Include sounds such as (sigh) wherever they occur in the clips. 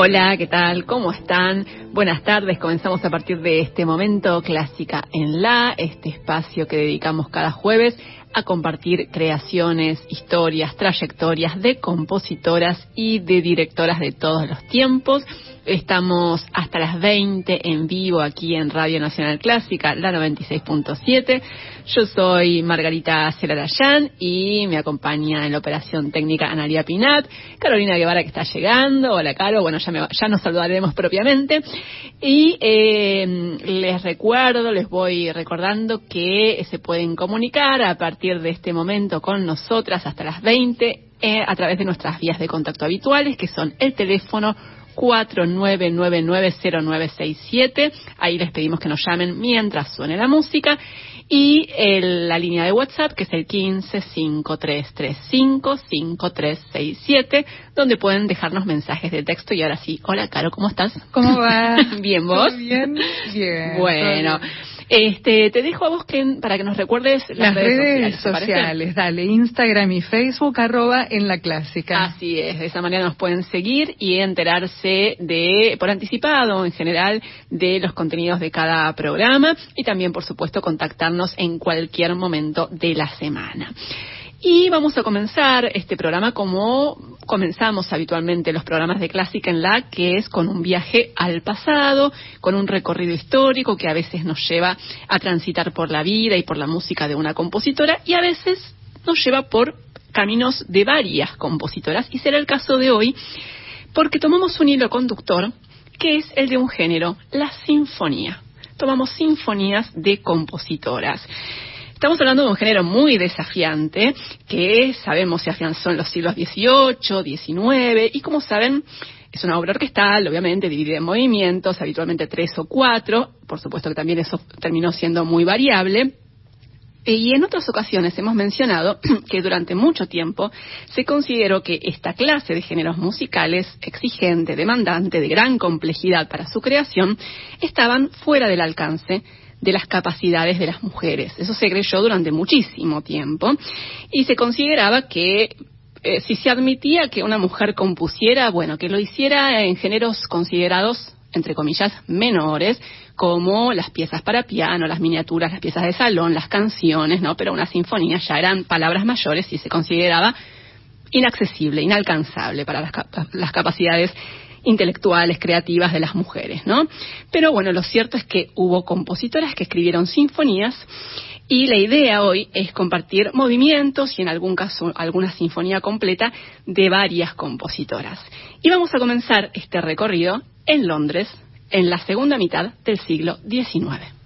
Hola, ¿qué tal? ¿Cómo están? Buenas tardes. Comenzamos a partir de este momento Clásica en La, este espacio que dedicamos cada jueves a compartir creaciones, historias, trayectorias de compositoras y de directoras de todos los tiempos. Estamos hasta las 20 en vivo aquí en Radio Nacional Clásica, la 96.7. Yo soy Margarita Celarayán y me acompaña en la operación técnica Analia Pinat, Carolina Guevara que está llegando. Hola, Caro. Bueno, ya, ya nos saludaremos propiamente. Y eh, les recuerdo, les voy recordando que se pueden comunicar a partir de este momento con nosotras hasta las 20 eh, a través de nuestras vías de contacto habituales, que son el teléfono 49990967. Ahí les pedimos que nos llamen mientras suene la música. Y la línea de WhatsApp, que es el 1553355367, donde pueden dejarnos mensajes de texto. Y ahora sí, hola Caro, ¿cómo estás? ¿Cómo va? (laughs) bien, ¿vos? bien, bien. Bueno. Este, te dejo a vos que, para que nos recuerdes las, redes, sociales. dale, Instagram y Facebook, arroba en la clásica. Así es, de esa manera nos pueden seguir y enterarse de, por anticipado en general, de los contenidos de cada programa y también, por supuesto, contactarnos en cualquier momento de la semana. Y vamos a comenzar este programa como comenzamos habitualmente los programas de Clásica en la, que es con un viaje al pasado, con un recorrido histórico que a veces nos lleva a transitar por la vida y por la música de una compositora y a veces nos lleva por caminos de varias compositoras y será el caso de hoy porque tomamos un hilo conductor que es el de un género, la sinfonía. Tomamos sinfonías de compositoras. Estamos hablando de un género muy desafiante que sabemos se afianzó en los siglos XVIII, XIX y como saben es una obra orquestal, obviamente dividida en movimientos, habitualmente tres o cuatro, por supuesto que también eso terminó siendo muy variable. Y en otras ocasiones hemos mencionado (clears throat) que durante mucho tiempo se consideró que esta clase de géneros musicales, exigente, demandante, de gran complejidad para su creación, estaban fuera del alcance de las capacidades de las mujeres. Eso se creyó durante muchísimo tiempo y se consideraba que eh, si se admitía que una mujer compusiera, bueno, que lo hiciera en géneros considerados entre comillas, menores, como las piezas para piano, las miniaturas, las piezas de salón, las canciones, ¿no? Pero una sinfonía ya eran palabras mayores y se consideraba inaccesible, inalcanzable para las, las capacidades intelectuales, creativas de las mujeres, ¿no? Pero bueno, lo cierto es que hubo compositoras que escribieron sinfonías y la idea hoy es compartir movimientos y en algún caso alguna sinfonía completa de varias compositoras. Y vamos a comenzar este recorrido en Londres en la segunda mitad del siglo XIX.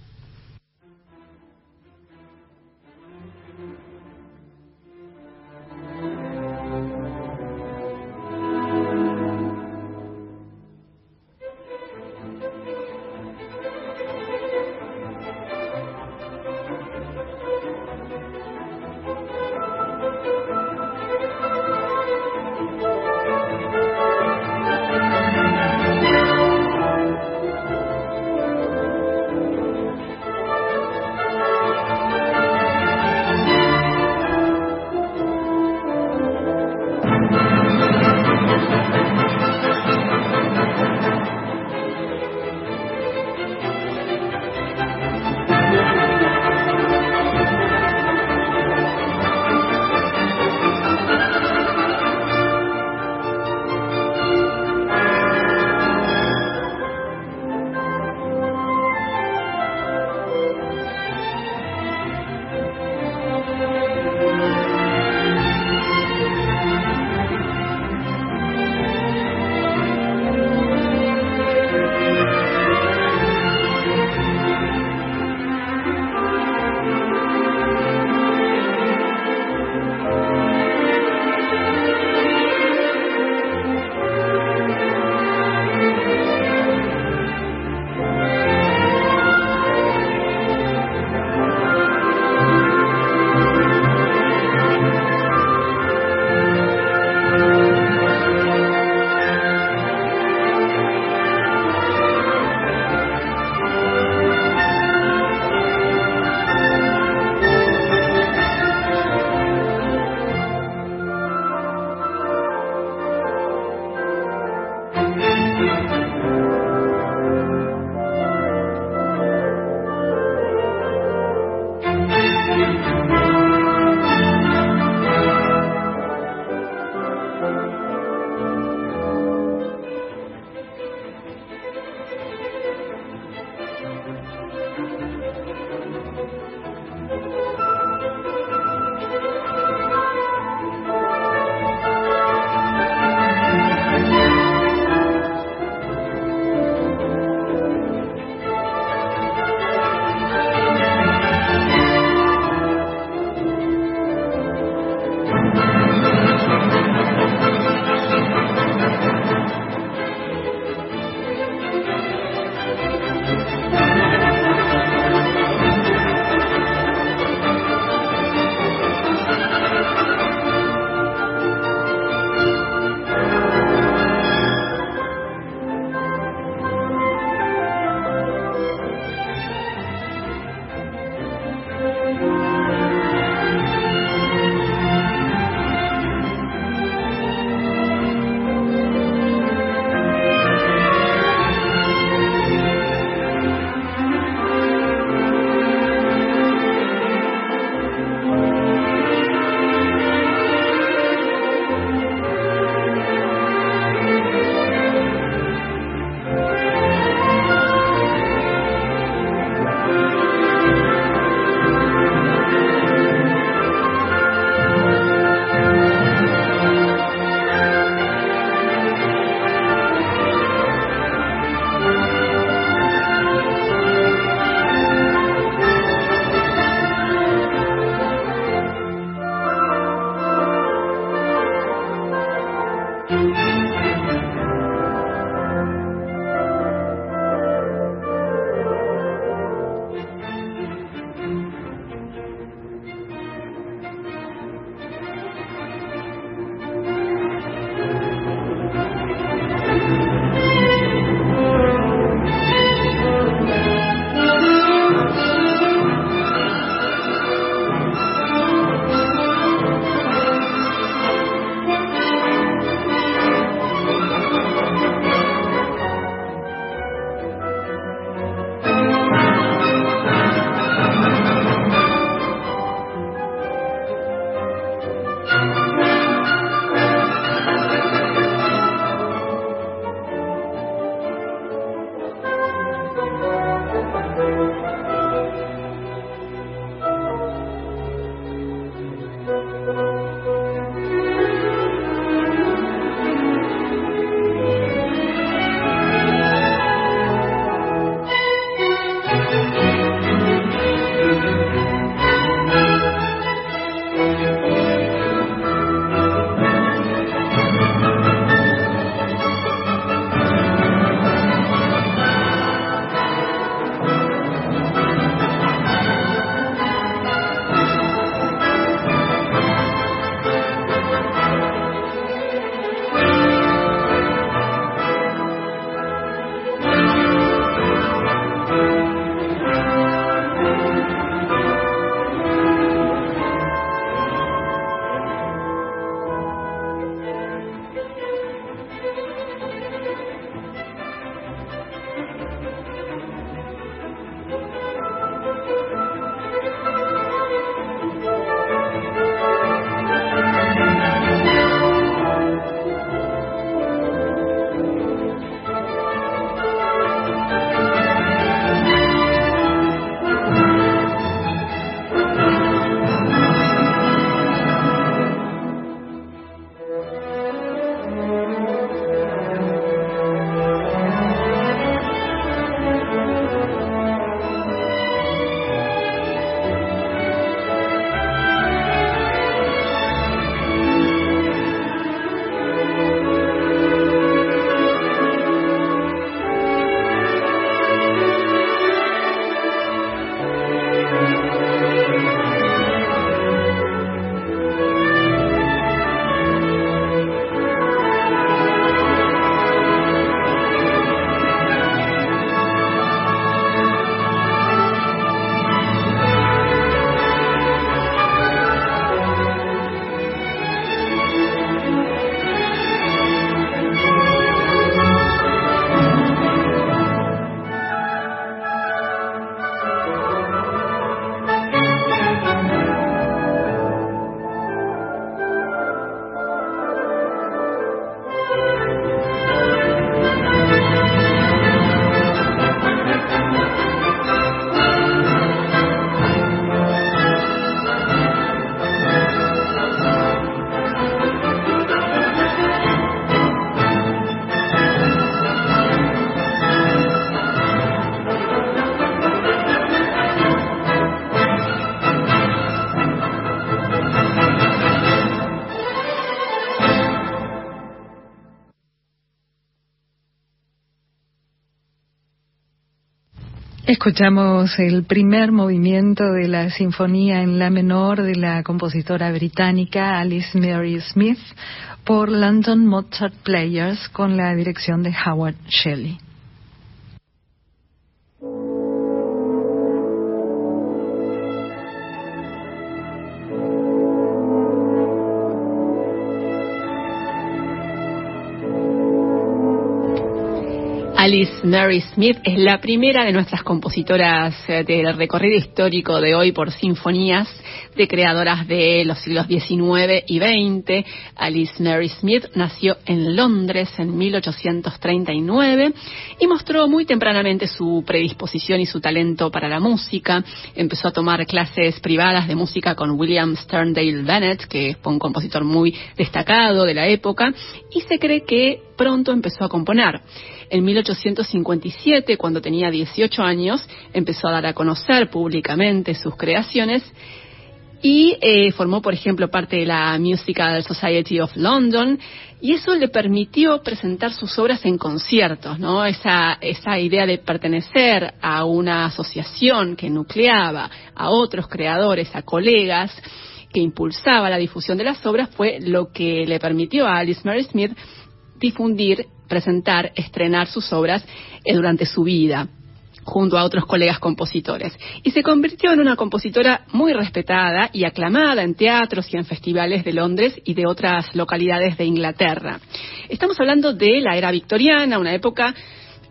Escuchamos el primer movimiento de la Sinfonía en La Menor de la compositora británica Alice Mary Smith por London Mozart Players con la dirección de Howard Shelley. Alice Mary Smith es la primera de nuestras compositoras eh, del recorrido histórico de hoy por sinfonías de creadoras de los siglos XIX y XX. Alice Mary Smith nació en Londres en 1839 y mostró muy tempranamente su predisposición y su talento para la música. Empezó a tomar clases privadas de música con William Sterndale Bennett, que fue un compositor muy destacado de la época, y se cree que pronto empezó a componer. En 1857, cuando tenía 18 años, empezó a dar a conocer públicamente sus creaciones y eh, formó, por ejemplo, parte de la Musical Society of London y eso le permitió presentar sus obras en conciertos, ¿no? Esa, esa idea de pertenecer a una asociación que nucleaba a otros creadores, a colegas, que impulsaba la difusión de las obras, fue lo que le permitió a Alice Mary Smith difundir, presentar, estrenar sus obras eh, durante su vida junto a otros colegas compositores. Y se convirtió en una compositora muy respetada y aclamada en teatros y en festivales de Londres y de otras localidades de Inglaterra. Estamos hablando de la era victoriana, una época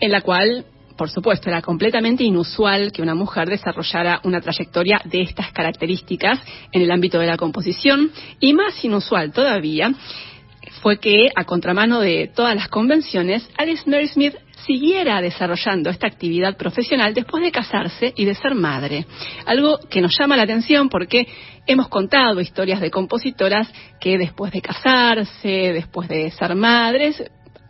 en la cual por supuesto, era completamente inusual que una mujer desarrollara una trayectoria de estas características en el ámbito de la composición y más inusual todavía fue que, a contramano de todas las convenciones, Alice Mary Smith siguiera desarrollando esta actividad profesional después de casarse y de ser madre. Algo que nos llama la atención porque hemos contado historias de compositoras que después de casarse, después de ser madres,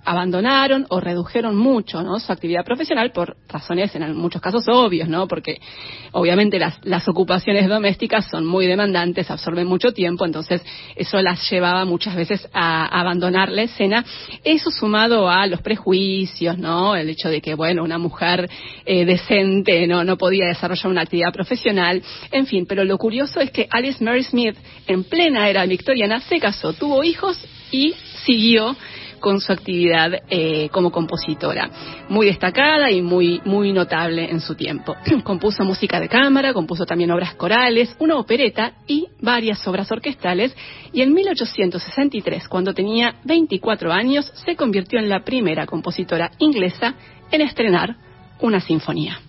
abandonaron o redujeron mucho ¿no? su actividad profesional por razones en muchos casos obvios, ¿no? porque obviamente las, las ocupaciones domésticas son muy demandantes, absorben mucho tiempo, entonces eso las llevaba muchas veces a, abandonar la escena. Eso sumado a los prejuicios, ¿no? el hecho de que bueno una mujer eh, decente no, no podía desarrollar una actividad profesional, en fin, pero lo curioso es que Alice Mary Smith en plena era victoriana se casó, tuvo hijos y siguió con su actividad eh, como compositora, muy destacada y muy, muy notable en su tiempo. (clears throat) compuso música de cámara, compuso también obras corales, una opereta y varias obras orquestales, y en 1863, cuando tenía 24 años, se convirtió en la primera compositora inglesa en estrenar una sinfonía.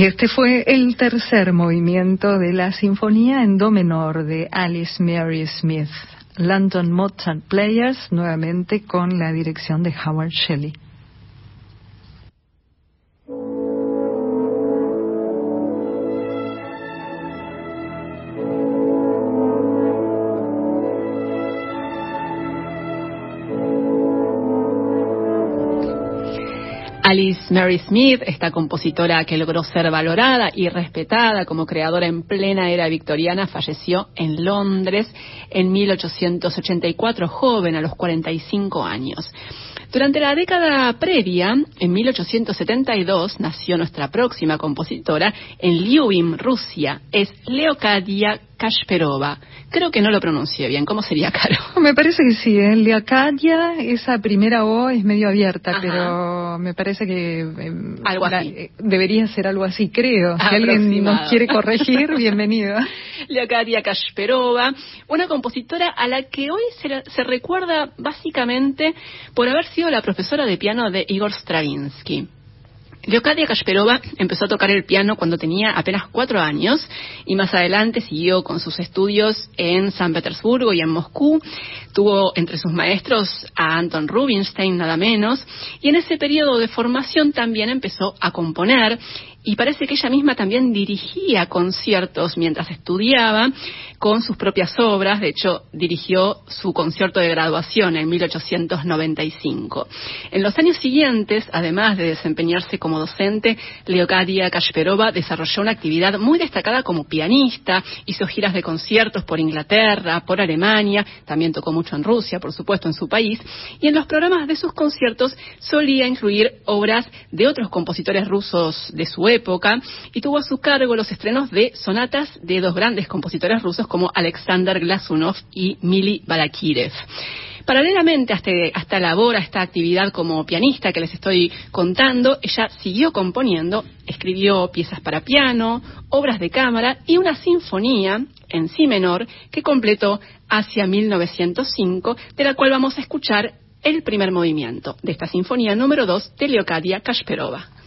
Y este fue el tercer movimiento de la Sinfonía en Do menor de Alice Mary Smith, London Mozart Players, nuevamente con la dirección de Howard Shelley. Alice Mary Smith, esta compositora que logró ser valorada y respetada como creadora en plena era victoriana, falleció en Londres en 1884, joven, a los 45 años. Durante la década previa, en 1872, nació nuestra próxima compositora en Lyubim, Rusia. Es Leocadia Kashperova. Creo que no lo pronuncié bien. ¿Cómo sería, Caro? (laughs) Me parece que sí. ¿eh? Leocadia, esa primera O es medio abierta, pero me parece que... Algo así. Eh, debería ser algo así, creo. Si alguien nos quiere corregir, (laughs) bienvenido. Leocadia Kashperova, una compositora a la que hoy se, se recuerda básicamente por haber sido la profesora de piano de Igor Stravinsky. Leocadia Kashperova empezó a tocar el piano cuando tenía apenas cuatro años y más adelante siguió con sus estudios en San Petersburgo y en Moscú. Tuvo entre sus maestros a Anton Rubinstein, nada menos, y en ese periodo de formación también empezó a componer y parece que ella misma también dirigía conciertos mientras estudiaba con sus propias obras. De hecho, dirigió su concierto de graduación en 1895. En los años siguientes, además de desempeñarse como docente, Leocadia Kashperova desarrolló una actividad muy destacada como pianista, hizo giras de conciertos por Inglaterra, por Alemania, también tocó mucho en Rusia, por supuesto, en su país, y en los programas de sus conciertos solía incluir obras de otros compositores rusos de su época y tuvo a su cargo los estrenos de sonatas de dos grandes compositores rusos como Alexander Glasunov y Mili Balakirev. Paralelamente hasta, hasta labora esta actividad como pianista que les estoy contando, ella siguió componiendo, escribió piezas para piano, obras de cámara y una sinfonía en si menor que completó hacia 1905, de la cual vamos a escuchar el primer movimiento de esta sinfonía número 2 de Leocadia Kashperova.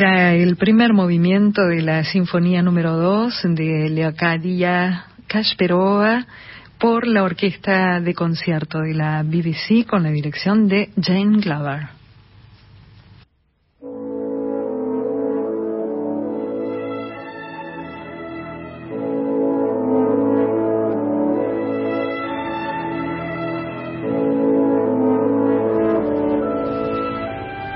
Era el primer movimiento de la Sinfonía número 2 de Leocadia Kasperova por la Orquesta de Concierto de la BBC con la dirección de Jane Glover.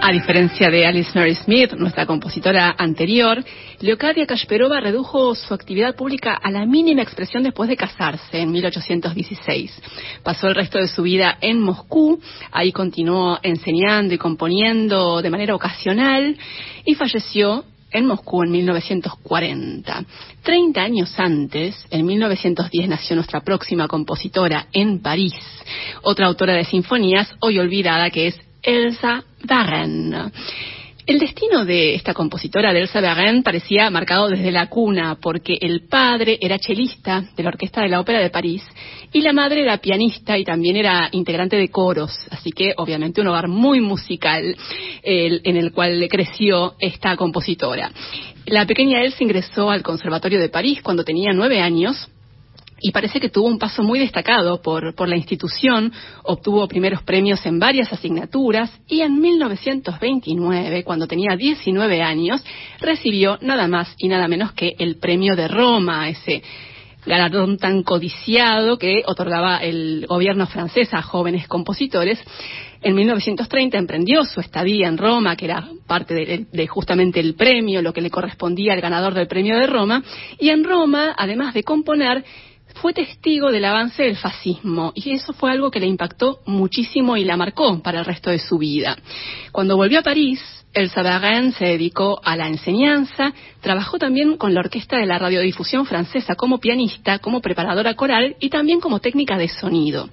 A diferencia de Alice Mary Smith, nuestra compositora anterior, Leocadia Kasperova redujo su actividad pública a la mínima expresión después de casarse en 1816. Pasó el resto de su vida en Moscú, ahí continuó enseñando y componiendo de manera ocasional y falleció en Moscú en 1940. Treinta años antes, en 1910, nació nuestra próxima compositora en París, otra autora de sinfonías hoy olvidada que es Elsa Varenne. El destino de esta compositora, de Elsa Varenne, parecía marcado desde la cuna, porque el padre era chelista de la Orquesta de la Ópera de París y la madre era pianista y también era integrante de coros, así que obviamente un hogar muy musical en el cual creció esta compositora. La pequeña Elsa ingresó al Conservatorio de París cuando tenía nueve años y parece que tuvo un paso muy destacado por, por la institución, obtuvo primeros premios en varias asignaturas y en 1929, cuando tenía 19 años, recibió nada más y nada menos que el premio de Roma, ese galardón tan codiciado que otorgaba el gobierno francés a jóvenes compositores. En 1930 emprendió su estadía en Roma, que era parte de, de, justamente el premio, lo que le correspondía al ganador del premio de Roma, y en Roma, además de componer, fue testigo del avance del fascismo y eso fue algo que le impactó muchísimo y la marcó para el resto de su vida. Cuando volvió a París, Elsa Barren se dedicó a la enseñanza, trabajó también con la orquesta de la radiodifusión francesa como pianista, como preparadora coral y también como técnica de sonido.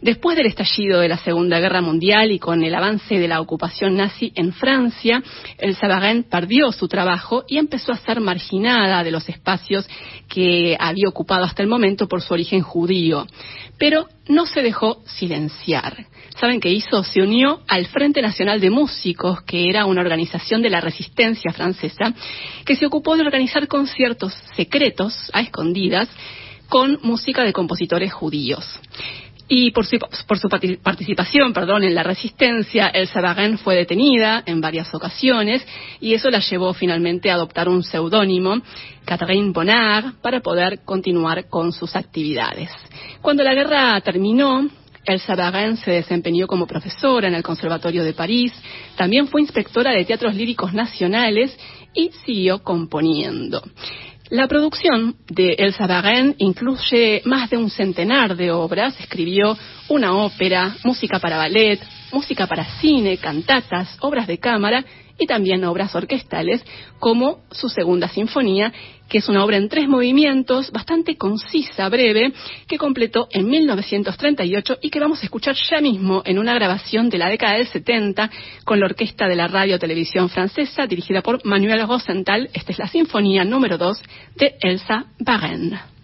Después del estallido de la Segunda Guerra Mundial y con el avance de la ocupación nazi en Francia, el Sabarén perdió su trabajo y empezó a ser marginada de los espacios que había ocupado hasta el momento por su origen judío. Pero no se dejó silenciar. ¿Saben qué hizo? Se unió al Frente Nacional de Músicos, que era una organización de la resistencia francesa, que se ocupó de organizar conciertos secretos, a escondidas, con música de compositores judíos. Y por su, por su participación perdón, en la resistencia, Elsa Barren fue detenida en varias ocasiones y eso la llevó finalmente a adoptar un seudónimo, Catherine Bonnard, para poder continuar con sus actividades. Cuando la guerra terminó, Elsa Barren se desempeñó como profesora en el Conservatorio de París, también fue inspectora de teatros líricos nacionales y siguió componiendo. La producción de Elsa Barren incluye más de un centenar de obras. Escribió una ópera, música para ballet, música para cine, cantatas, obras de cámara y también obras orquestales, como su segunda sinfonía, que es una obra en tres movimientos, bastante concisa, breve, que completó en 1938 y que vamos a escuchar ya mismo en una grabación de la década del 70 con la orquesta de la radio televisión francesa dirigida por Manuel Rosenthal. Esta es la sinfonía número 2 de Elsa Barren.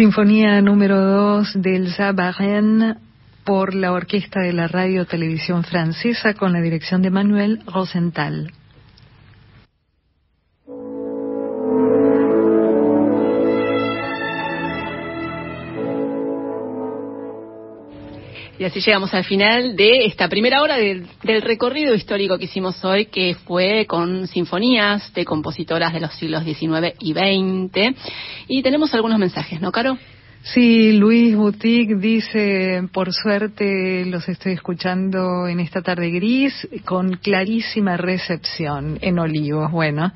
Sinfonía número 2 del Zabarren por la Orquesta de la Radio Televisión Francesa con la dirección de Manuel Rosenthal. Y así llegamos al final de esta primera hora del, recorrido histórico que hicimos hoy, que fue con sinfonías de compositoras de los siglos XIX y XX. Y tenemos algunos mensajes, ¿no, Caro? Sí, Luis Boutique dice, por suerte los estoy escuchando en esta tarde gris con clarísima recepción en Olivos. Bueno,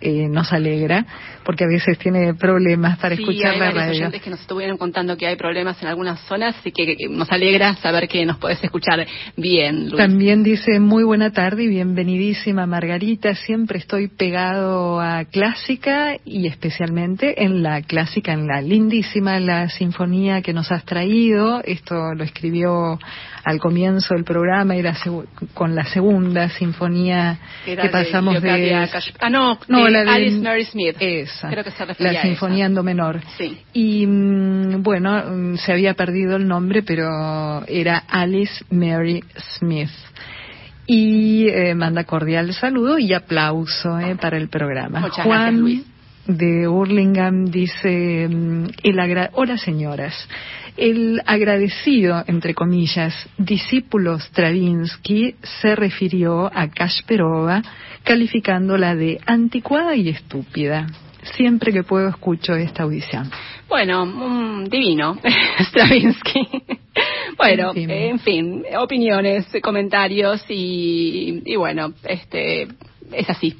eh, nos alegra, porque a veces tiene problemas para escuchar la radio. oyentes que nos estuvieron contando que hay problemas en algunas zonas, así que nos alegra saber que nos puedes escuchar bien. También dice, muy buena tarde y bienvenidísima Margarita, siempre estoy pegado a clásica y especialmente en la clásica, en la lindísima, la sinfonía que nos has traído, esto lo escribió al comienzo del programa, era con la segunda sinfonía que pasamos de... ah, no, no la de Alice Mary Smith. Esa, Creo que se la sinfonía en do menor. Sí. Y mm, bueno, mm, se había perdido el nombre, pero era Alice Mary Smith y eh, manda cordial saludo y aplauso eh, para el programa. Muchas Juan gracias, Luis. de Hurlingham dice, mm, el agra hola señoras, el agradecido, entre comillas, discípulo Stravinsky se refirió a Kasperova calificándola de anticuada y estúpida. Siempre que puedo escucho esta audición. Bueno, divino, (laughs) Stravinsky. bueno, en fin, opiniones, comentarios y, y bueno, este es así.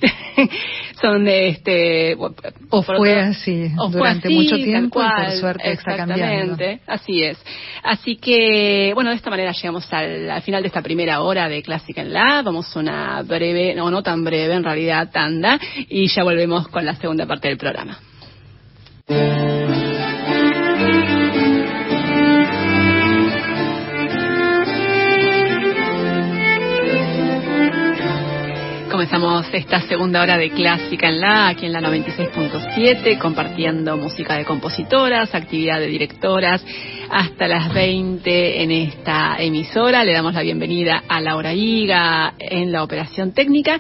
(laughs) Son este o fue así durante mucho tiempo y por suerte está cambiando. Así es. Así que bueno, de esta manera llegamos al, final de esta primera hora de Clásica en la. Vamos a una breve, no no tan breve en realidad, tanda y ya volvemos con la segunda parte del programa. Comenzamos esta segunda hora de Clásica en la, aquí en la 96.7, compartiendo música de compositoras, actividad de directoras, hasta las 20 en esta emisora. Le damos la bienvenida a Laura Higa en la operación técnica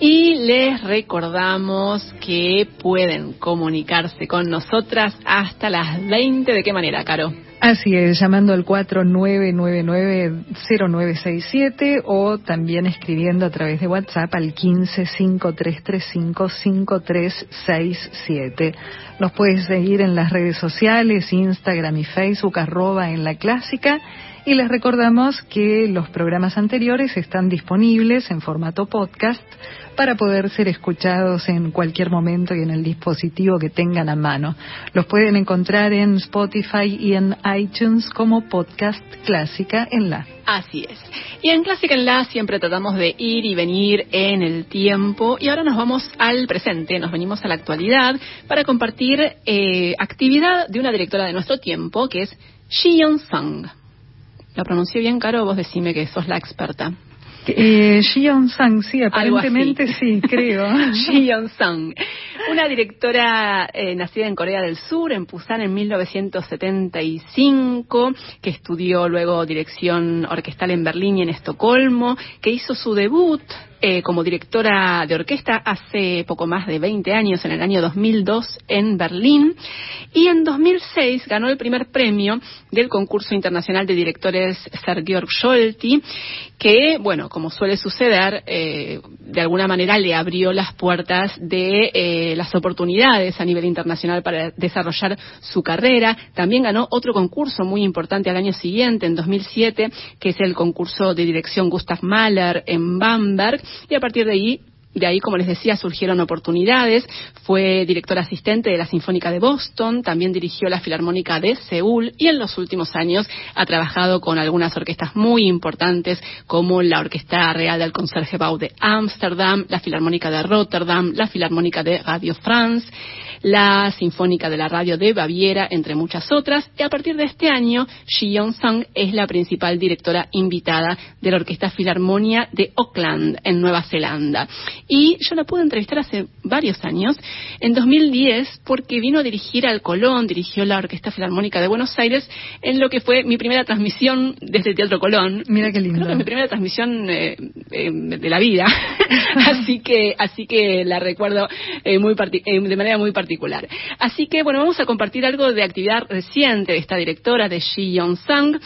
y les recordamos que pueden comunicarse con nosotras hasta las 20. ¿De qué manera, Caro? Así es, llamando al 4999-0967 o también escribiendo a través de WhatsApp al 1553355367. Nos puedes seguir en las redes sociales, Instagram y Facebook, arroba en la clásica. Y les recordamos que los programas anteriores están disponibles en formato podcast para poder ser escuchados en cualquier momento y en el dispositivo que tengan a mano. Los pueden encontrar en Spotify y en iTunes como podcast Clásica en la. Así es. Y en Clásica en la siempre tratamos de ir y venir en el tiempo y ahora nos vamos al presente, nos venimos a la actualidad para compartir eh, actividad de una directora de nuestro tiempo que es Shi Sang. ¿Lo pronuncié bien, Caro? Vos decime que sos la experta. Eh, Sang, sí, aparentemente sí, creo. (laughs) Yeon Sang, una directora eh, nacida en Corea del Sur, en Busan en 1975, que estudió luego dirección orquestal en Berlín y en Estocolmo, que hizo su debut eh, como directora de orquesta hace poco más de 20 años, en el año 2002, en Berlín. Y en 2006 ganó el primer premio del concurso internacional de directores Sergeorg Scholti, que, bueno, como suele suceder, eh, de alguna manera le abrió las puertas de eh, las oportunidades a nivel internacional para desarrollar su carrera. También ganó otro concurso muy importante al año siguiente, en 2007, que es el concurso de dirección Gustav Mahler en Bamberg y a partir de ahí de ahí, como les decía, surgieron oportunidades. Fue director asistente de la Sinfónica de Boston, también dirigió la Filarmónica de Seúl y en los últimos años ha trabajado con algunas orquestas muy importantes como la Orquesta Real del Consergebouw de Ámsterdam, la Filarmónica de Rotterdam, la Filarmónica de Radio France la Sinfónica de la Radio de Baviera, entre muchas otras. Y a partir de este año, Shi Yeon-sung es la principal directora invitada de la Orquesta Filarmonia de Auckland, en Nueva Zelanda. y yo la pude entrevistar hace varios años, en 2010, porque vino a dirigir al Colón, dirigió la Orquesta Filarmónica de Buenos Aires, en lo que fue mi primera transmisión desde el Teatro Colón. Mira qué lindo. Creo que mi primera transmisión eh, eh, de la vida, (laughs) así que así que la recuerdo eh, muy de manera muy particular. Así que bueno, vamos a compartir algo de actividad reciente de esta directora de Ji Yong Sang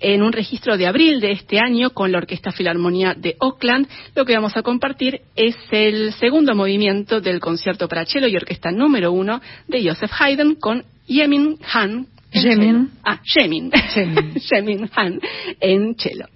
en un registro de abril de este año con la Orquesta Filarmonía de Oakland. Lo que vamos a compartir es el segundo movimiento del concierto para cello y orquesta número uno de Joseph Haydn con Yemin Han. Yemin. Ah, Yemin. (laughs) Yemin Han en cello.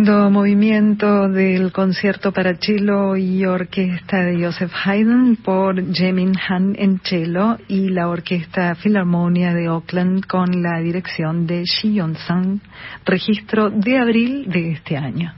Segundo movimiento del concierto para cello y orquesta de Joseph Haydn por Jemin Han en cello y la Orquesta Filarmonia de Oakland con la dirección de Shi Yon-sang, registro de abril de este año.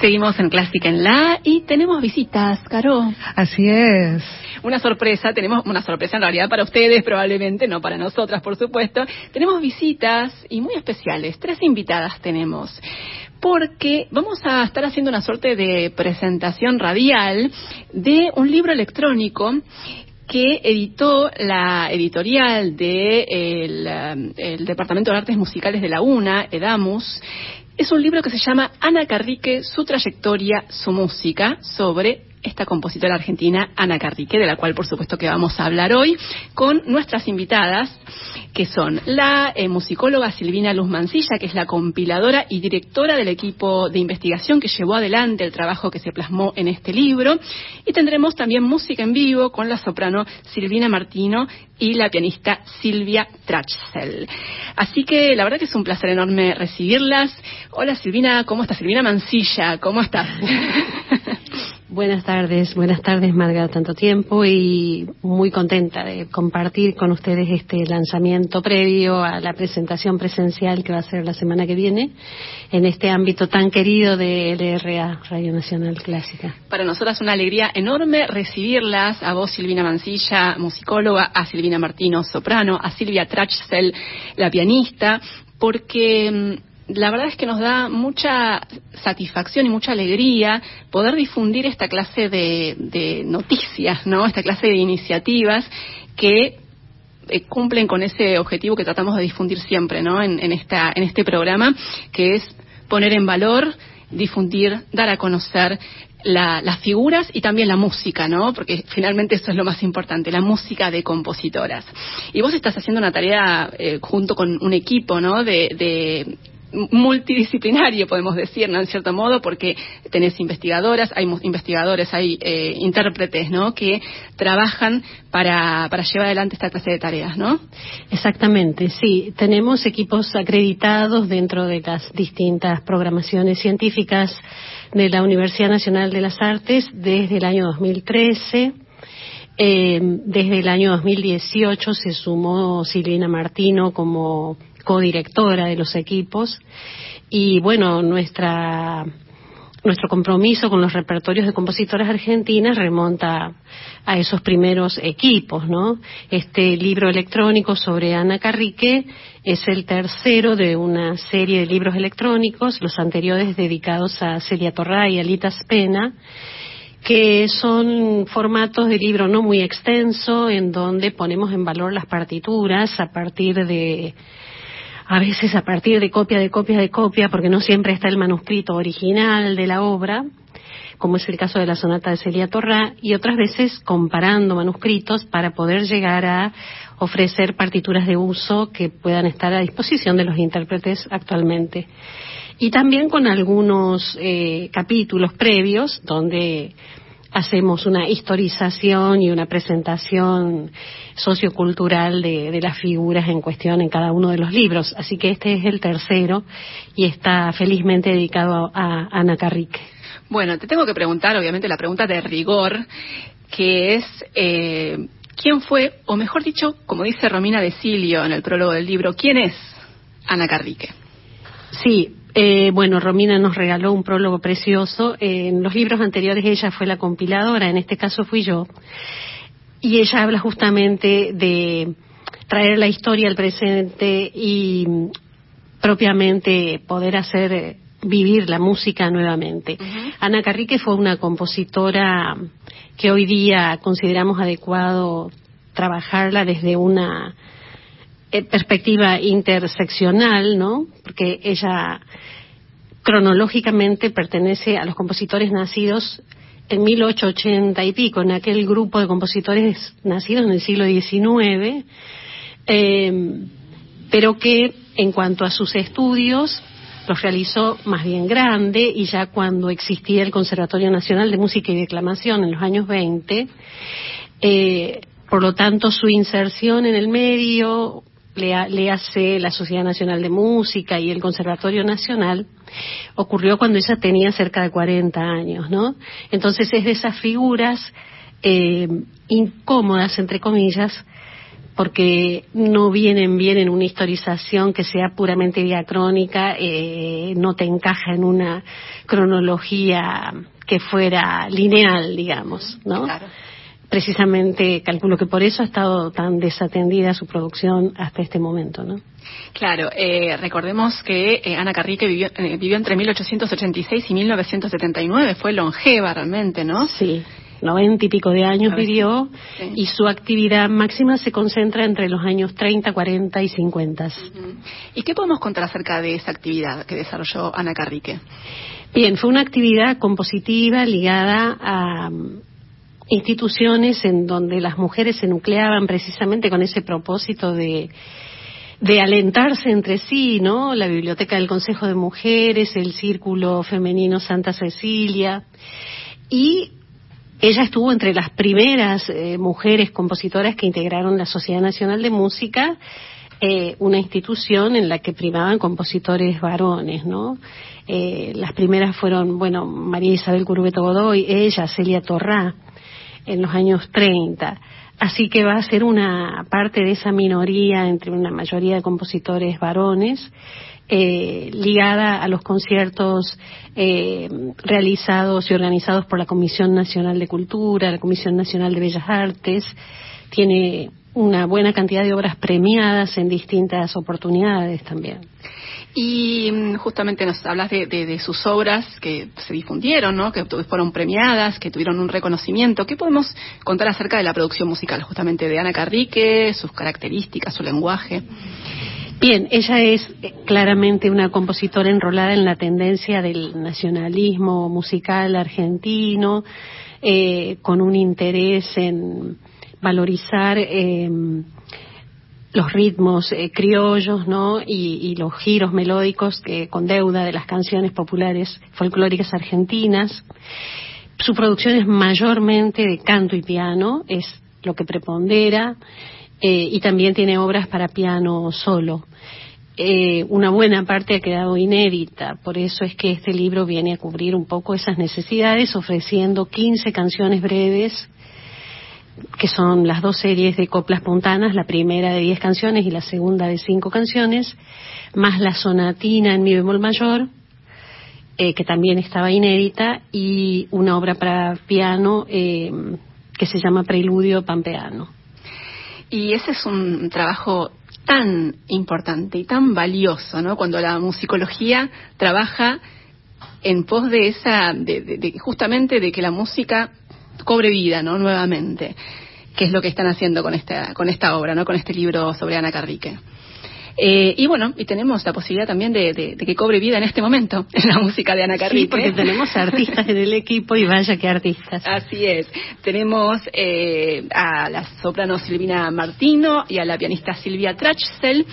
Seguimos en Clásica en La y tenemos visitas, Caro. Así es. Una sorpresa, tenemos una sorpresa en realidad para ustedes, probablemente, no para nosotras, por supuesto. Tenemos visitas y muy especiales, tres invitadas tenemos porque vamos a estar haciendo una suerte de presentación radial de un libro electrónico que editó la editorial de el Departamento de Artes Musicales de la UNA, EDAMUS, es un libro que se llama Ana Carrique, su trayectoria, su música, sobre esta compositora argentina, Ana Carrique, de la cual por supuesto que vamos a hablar hoy, con nuestras invitadas, que son la eh, musicóloga Silvina Luz Mancilla, que es la compiladora y directora del equipo de investigación que llevó adelante el trabajo que se plasmó en este libro, y tendremos también música en vivo con la soprano Silvina Martino y la pianista Silvia Trachsel. Así que la verdad que es un placer enorme recibirlas. Hola Silvina, ¿cómo estás? Silvina Mancilla, ¿cómo estás? (laughs) Buenas tardes, buenas tardes Marga, tanto tiempo y muy contenta de compartir con ustedes este lanzamiento previo a la presentación presencial que va a ser la semana que viene en este ámbito tan querido de LRA, Radio Nacional Clásica. Para nosotras es una alegría enorme recibirlas, a vos Silvina Mancilla, musicóloga, a Silvina Martino, soprano, a Silvia Trachsel, la pianista, porque mm, la verdad es que nos da mucha satisfacción y mucha alegría poder difundir esta clase de, noticias, ¿no? Esta clase de iniciativas que eh, cumplen con ese objetivo que tratamos de difundir siempre, ¿no? En, en este programa, que es poner en valor, difundir, dar a conocer las figuras y también la música, ¿no? Porque finalmente eso es lo más importante, la música de compositoras. Y vos estás haciendo una tarea eh, junto con un equipo, ¿no? de multidisciplinario, podemos decir, ¿no? En cierto modo, porque tenés investigadoras, hay investigadores, hay eh, intérpretes, ¿no? Que trabajan para, para llevar adelante esta clase de tareas, ¿no? Exactamente, sí. Tenemos equipos acreditados dentro de las distintas programaciones científicas de la Universidad Nacional de las Artes desde el año 2013. Eh, desde el año 2018 se sumó Silvina Martino como codirectora de los equipos y bueno, nuestra nuestro compromiso con los repertorios de compositoras argentinas remonta a esos primeros equipos, ¿no? Este libro electrónico sobre Ana Carrique es el tercero de una serie de libros electrónicos, los anteriores dedicados a Celia Torra y Alita Spena, que son formatos de libro no muy extenso, en donde ponemos en valor las partituras a partir de a veces a partir de copia de copia de copia, porque no siempre está el manuscrito original de la obra, como es el caso de la sonata de Celia Torra, y otras veces comparando manuscritos para poder llegar a ofrecer partituras de uso que puedan estar a disposición de los intérpretes actualmente. Y también con algunos eh, capítulos previos donde hacemos una historización y una presentación sociocultural de, de, las figuras en cuestión en cada uno de los libros. Así que este es el tercero y está felizmente dedicado a, Ana Carrique. Bueno, te tengo que preguntar, obviamente, la pregunta de rigor, que es, eh, ¿quién fue, o mejor dicho, como dice Romina de Silio en el prólogo del libro, ¿quién es Ana Carrique? Sí, eh, bueno, Romina nos regaló un prólogo precioso. en los libros anteriores ella fue la compiladora, en este caso fui yo. Y ella habla justamente de traer la historia al presente y propiamente poder hacer vivir la música nuevamente. Ana Carrique fue una compositora que hoy día consideramos adecuado trabajarla desde una eh, perspectiva interseccional, ¿no? Porque ella cronológicamente pertenece a los compositores nacidos en 1880 y pico, en aquel grupo de compositores nacidos en el siglo XIX, eh, pero que en cuanto a sus estudios los realizó más bien grande y ya cuando existía el Conservatorio Nacional de Música y Declamación en los años 20, eh, por lo tanto, su inserción en el medio, le, hace la Sociedad Nacional de Música y el Conservatorio Nacional, ocurrió cuando ella tenía cerca de 40 años, ¿no? Entonces es de esas figuras eh, incómodas, entre comillas, porque no vienen bien en una historización que sea puramente diacrónica, eh, no te encaja en una cronología que fuera lineal, digamos, ¿no? Claro precisamente calculo que por eso ha estado tan desatendida su producción hasta este momento, ¿no? Claro, eh, recordemos que eh, Ana Carrique vivió, eh, vivió entre 1886 y 1979, fue longeva realmente, ¿no? Sí, noventa y pico de años vivió y su actividad máxima se concentra entre los años 30, 40 y 50. ¿Y qué podemos contar acerca de esa actividad que desarrolló Ana Carrique? Bien, fue una actividad compositiva ligada a instituciones en donde las mujeres se nucleaban precisamente con ese propósito de, alentarse entre sí, ¿no? La Biblioteca del Consejo de Mujeres, el Círculo Femenino Santa Cecilia. Y ella estuvo entre las primeras eh, mujeres compositoras que integraron la Sociedad Nacional de Música, eh, una institución en la que primaban compositores varones, ¿no? Eh, las primeras fueron, bueno, María Isabel Curubeto Godoy, ella, Celia Torrá en los años 30. Así que va a ser una parte de esa minoría entre una mayoría de compositores varones eh, ligada a los conciertos eh, realizados y organizados por la Comisión Nacional de Cultura, la Comisión Nacional de Bellas Artes. Tiene una buena cantidad de obras premiadas en distintas oportunidades también. Y mm, justamente nos hablas de, sus obras que se difundieron, ¿no? que fueron premiadas, que tuvieron un reconocimiento. ¿Qué podemos contar acerca de la producción musical justamente de Ana Carrique, sus características, su lenguaje? Bien, ella es eh, claramente una compositora enrolada en la tendencia del nacionalismo musical argentino, eh, con un interés en valorizar eh, los ritmos eh, criollos, ¿no? Y, los giros melódicos que con deuda de las canciones populares folclóricas argentinas. Su producción es mayormente de canto y piano, es lo que prepondera, eh, y también tiene obras para piano solo. Eh, una buena parte ha quedado inédita, por eso es que este libro viene a cubrir un poco esas necesidades, ofreciendo 15 canciones breves que son las dos series de coplas puntanas, la primera de diez canciones y la segunda de cinco canciones, más la sonatina en mi bemol mayor, eh, que también estaba inédita, y una obra para piano eh, que se llama Preludio Pampeano. Y ese es un trabajo tan importante y tan valioso, ¿no? Cuando la musicología trabaja en pos de esa, de justamente de que la música cobre vida, ¿no? Nuevamente, que es lo que están haciendo con esta, con esta obra, ¿no? Con este libro sobre Ana Carrique. Eh, y bueno, y tenemos la posibilidad también de, que cobre vida en este momento (laughs) en la música de Ana Carrique. Sí, porque tenemos artistas en el equipo y vaya que artistas. Así es. Tenemos eh, a la soprano Silvina Martino y a la pianista Silvia Trachsel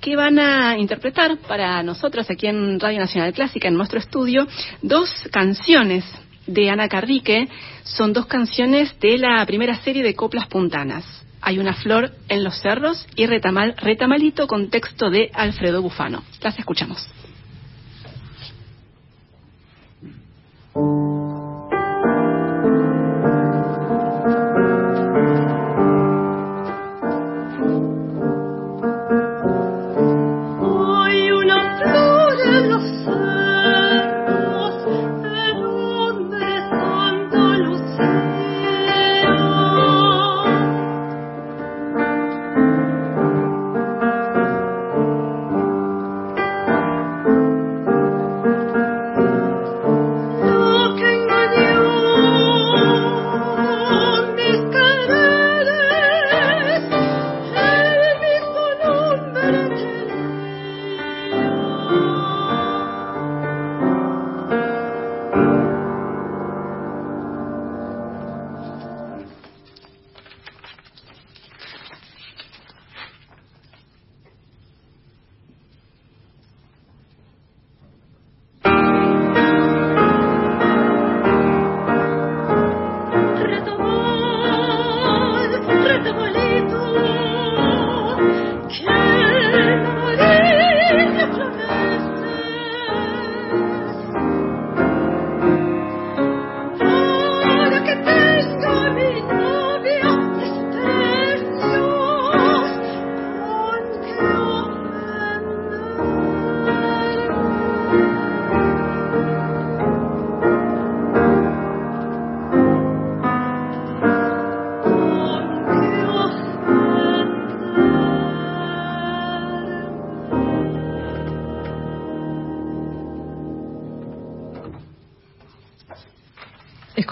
que van a interpretar para nosotros aquí en Radio Nacional Clásica, en nuestro estudio, dos canciones de Ana Carrique son dos canciones de la primera serie de coplas puntanas. Hay una flor en los cerros y retamal, retamalito con texto de Alfredo Bufano. Las escuchamos.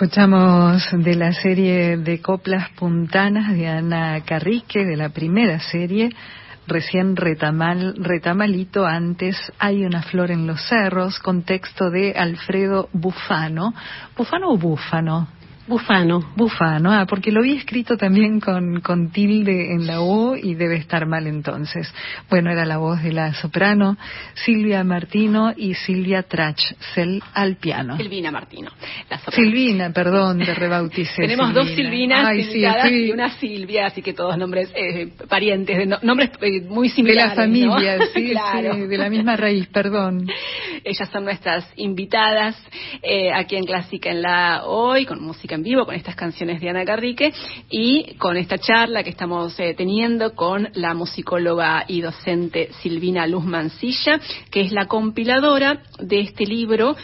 Escuchamos de la serie de coplas puntanas de Ana Carrique, de la primera serie, recién retamal, retamalito antes hay una flor en los cerros, con texto de Alfredo Bufano. ¿Bufano o Búfano? Bufano. Bufano, ah, porque lo vi escrito también con, con tilde en la O y debe estar mal entonces. Bueno, era la voz de la soprano Silvia Martino y Silvia Trachsel al piano. Silvina Martino. Silvina, perdón, de rebauticé. (laughs) Tenemos dos Silvinas y una Silvia, así que todos nombres eh, parientes, de nombres eh, muy similares. De la familia, (laughs) sí, sí, de la misma raíz, perdón. Ellas son nuestras invitadas eh, aquí en Clásica en la Hoy, con música en vivo con estas canciones de Ana Carrique y con esta charla que estamos eh, teniendo con la musicóloga y docente Silvina Luz Mancilla, que es la compiladora de este libro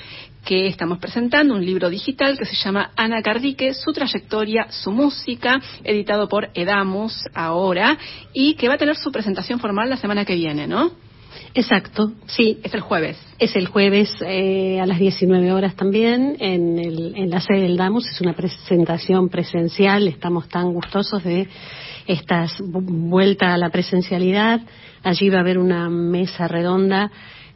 que estamos presentando, un libro digital que se llama Ana Carrique, su trayectoria, su música, editado por Edamus ahora, y que va a tener su presentación formal la semana que viene, ¿no? Exacto, sí. Es el jueves. Es el jueves eh, a las 19 horas también en, el, en la sede del DAMUS. Es una presentación presencial. Estamos tan gustosos de esta vuelta a la presencialidad. Allí va a haber una mesa redonda